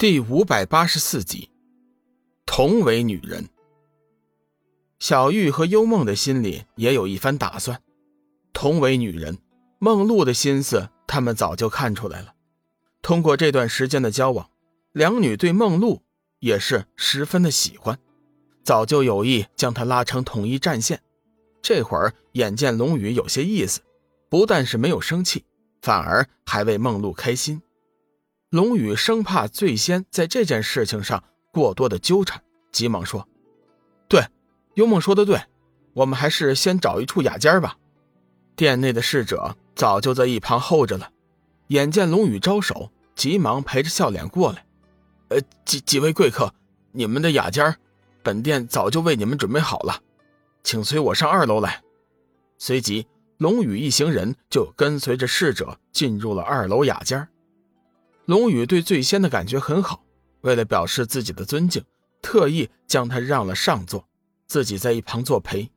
第五百八十四集，同为女人，小玉和幽梦的心里也有一番打算。同为女人，梦露的心思他们早就看出来了。通过这段时间的交往，两女对梦露也是十分的喜欢，早就有意将她拉成统一战线。这会儿眼见龙宇有些意思，不但是没有生气，反而还为梦露开心。龙宇生怕醉仙在这件事情上过多的纠缠，急忙说：“对，幽梦说的对，我们还是先找一处雅间吧。”店内的侍者早就在一旁候着了，眼见龙宇招手，急忙陪着笑脸过来：“呃，几几位贵客，你们的雅间，本店早就为你们准备好了，请随我上二楼来。”随即，龙宇一行人就跟随着侍者进入了二楼雅间。龙宇对醉仙的感觉很好，为了表示自己的尊敬，特意将他让了上座，自己在一旁作陪。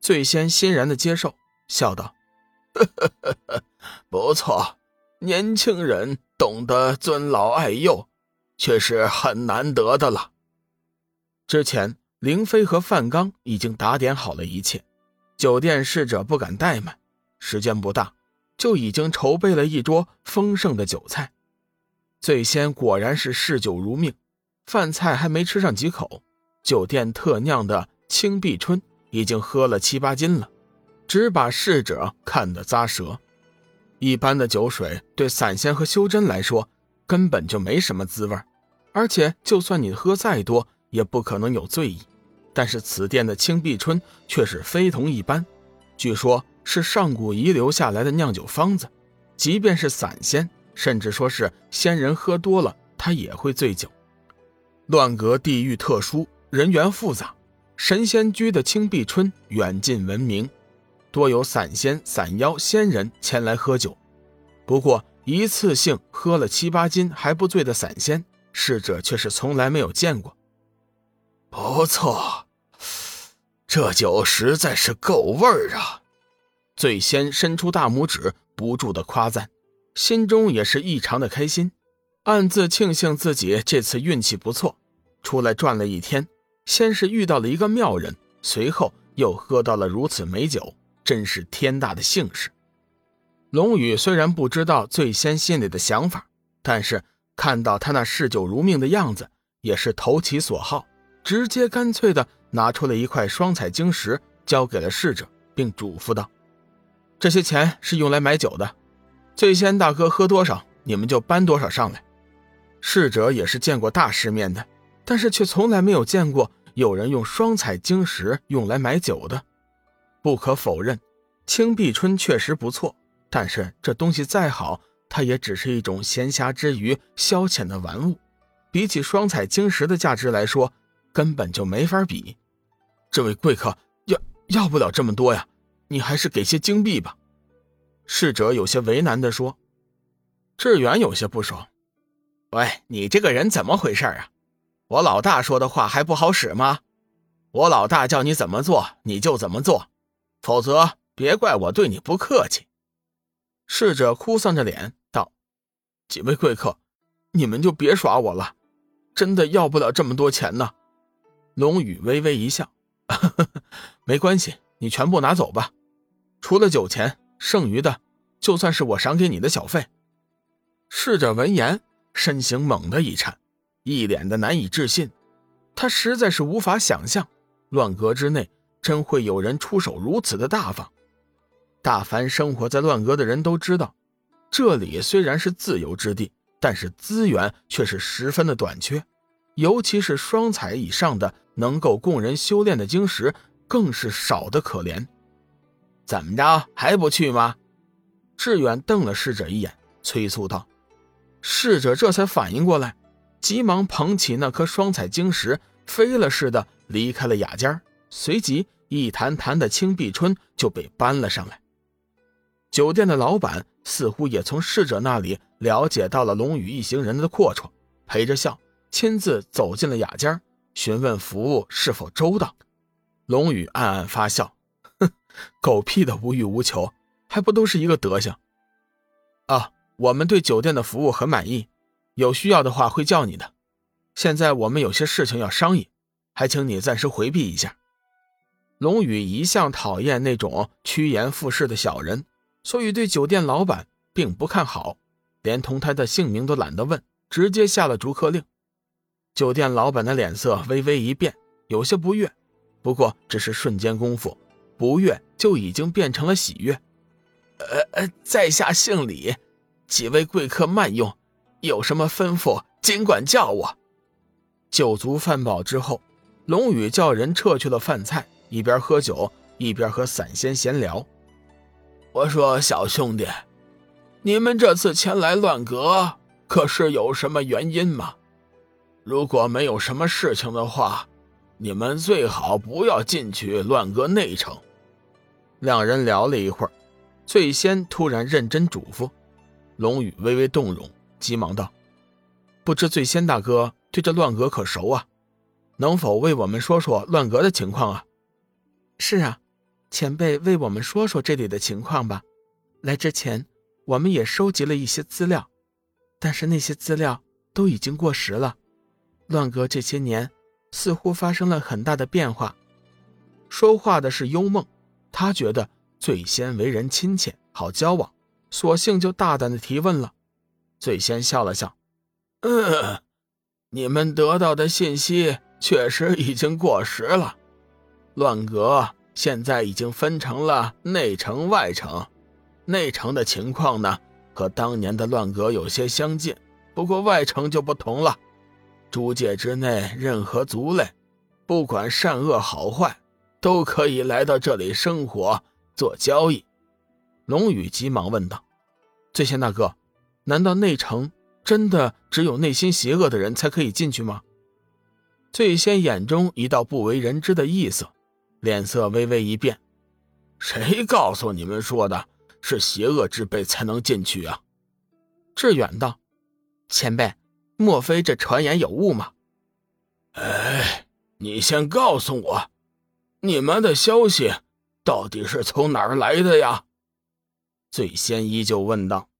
醉仙欣然的接受，笑道：“ 不错，年轻人懂得尊老爱幼，却是很难得的了。”之前，凌飞和范刚已经打点好了一切，酒店侍者不敢怠慢，时间不大，就已经筹备了一桌丰盛的酒菜。醉仙果然是嗜酒如命，饭菜还没吃上几口，酒店特酿的青碧春已经喝了七八斤了，只把侍者看得咂舌。一般的酒水对散仙和修真来说根本就没什么滋味，而且就算你喝再多，也不可能有醉意。但是此店的青碧春却是非同一般，据说是上古遗留下来的酿酒方子，即便是散仙。甚至说是仙人喝多了，他也会醉酒。乱阁地域特殊，人员复杂，神仙居的青碧春远近闻名，多有散仙、散妖、仙人前来喝酒。不过一次性喝了七八斤还不醉的散仙，逝者却是从来没有见过。不错，这酒实在是够味儿啊！醉仙伸出大拇指，不住的夸赞。心中也是异常的开心，暗自庆幸自己这次运气不错，出来转了一天，先是遇到了一个妙人，随后又喝到了如此美酒，真是天大的幸事。龙宇虽然不知道醉仙心里的想法，但是看到他那嗜酒如命的样子，也是投其所好，直接干脆的拿出了一块双彩晶石，交给了侍者，并嘱咐道：“这些钱是用来买酒的。”醉仙大哥喝多少，你们就搬多少上来。逝者也是见过大世面的，但是却从来没有见过有人用双彩晶石用来买酒的。不可否认，青碧春确实不错，但是这东西再好，它也只是一种闲暇之余消遣的玩物，比起双彩晶石的价值来说，根本就没法比。这位贵客要要不了这么多呀，你还是给些金币吧。侍者有些为难地说：“志远有些不爽，喂，你这个人怎么回事啊？我老大说的话还不好使吗？我老大叫你怎么做你就怎么做，否则别怪我对你不客气。”侍者哭丧着脸道：“几位贵客，你们就别耍我了，真的要不了这么多钱呢。”龙宇微微一笑：“ 没关系，你全部拿走吧，除了酒钱。”剩余的，就算是我赏给你的小费。侍者闻言，身形猛地一颤，一脸的难以置信。他实在是无法想象，乱阁之内真会有人出手如此的大方。大凡生活在乱阁的人都知道，这里虽然是自由之地，但是资源却是十分的短缺，尤其是双彩以上的能够供人修炼的晶石，更是少得可怜。怎么着还不去吗？志远瞪了侍者一眼，催促道。侍者这才反应过来，急忙捧起那颗双彩晶石，飞了似的离开了雅间。随即，一坛坛的青碧春就被搬了上来。酒店的老板似乎也从侍者那里了解到了龙宇一行人的阔绰，陪着笑，亲自走进了雅间，询问服务是否周到。龙宇暗暗发笑。狗屁的无欲无求，还不都是一个德行？啊，我们对酒店的服务很满意，有需要的话会叫你的。现在我们有些事情要商议，还请你暂时回避一下。”龙宇一向讨厌那种趋炎附势的小人，所以对酒店老板并不看好，连同他的姓名都懒得问，直接下了逐客令。酒店老板的脸色微微一变，有些不悦，不过只是瞬间功夫，不悦就已经变成了喜悦。呃呃，在下姓李，几位贵客慢用，有什么吩咐尽管叫我。酒足饭饱之后，龙宇叫人撤去了饭菜，一边喝酒一边和散仙闲聊。我说小兄弟，你们这次前来乱阁，可是有什么原因吗？如果没有什么事情的话，你们最好不要进去乱阁内城。两人聊了一会儿，醉仙突然认真嘱咐，龙宇微微动容，急忙道：“不知醉仙大哥对这乱阁可熟啊？能否为我们说说乱阁的情况啊？”“是啊，前辈为我们说说这里的情况吧。来之前，我们也收集了一些资料，但是那些资料都已经过时了。”乱阁这些年似乎发生了很大的变化。说话的是幽梦，他觉得最先为人亲切，好交往，索性就大胆的提问了。最先笑了笑：“嗯，你们得到的信息确实已经过时了。乱阁现在已经分成了内城、外城。内城的情况呢，和当年的乱阁有些相近，不过外城就不同了。”诸界之内，任何族类，不管善恶好坏，都可以来到这里生活做交易。龙宇急忙问道：“醉仙大哥，难道内城真的只有内心邪恶的人才可以进去吗？”醉仙眼中一道不为人知的异色，脸色微微一变：“谁告诉你们说的是邪恶之辈才能进去啊？”志远道：“前辈。”莫非这传言有误吗？哎，你先告诉我，你们的消息到底是从哪儿来的呀？醉仙依旧问道。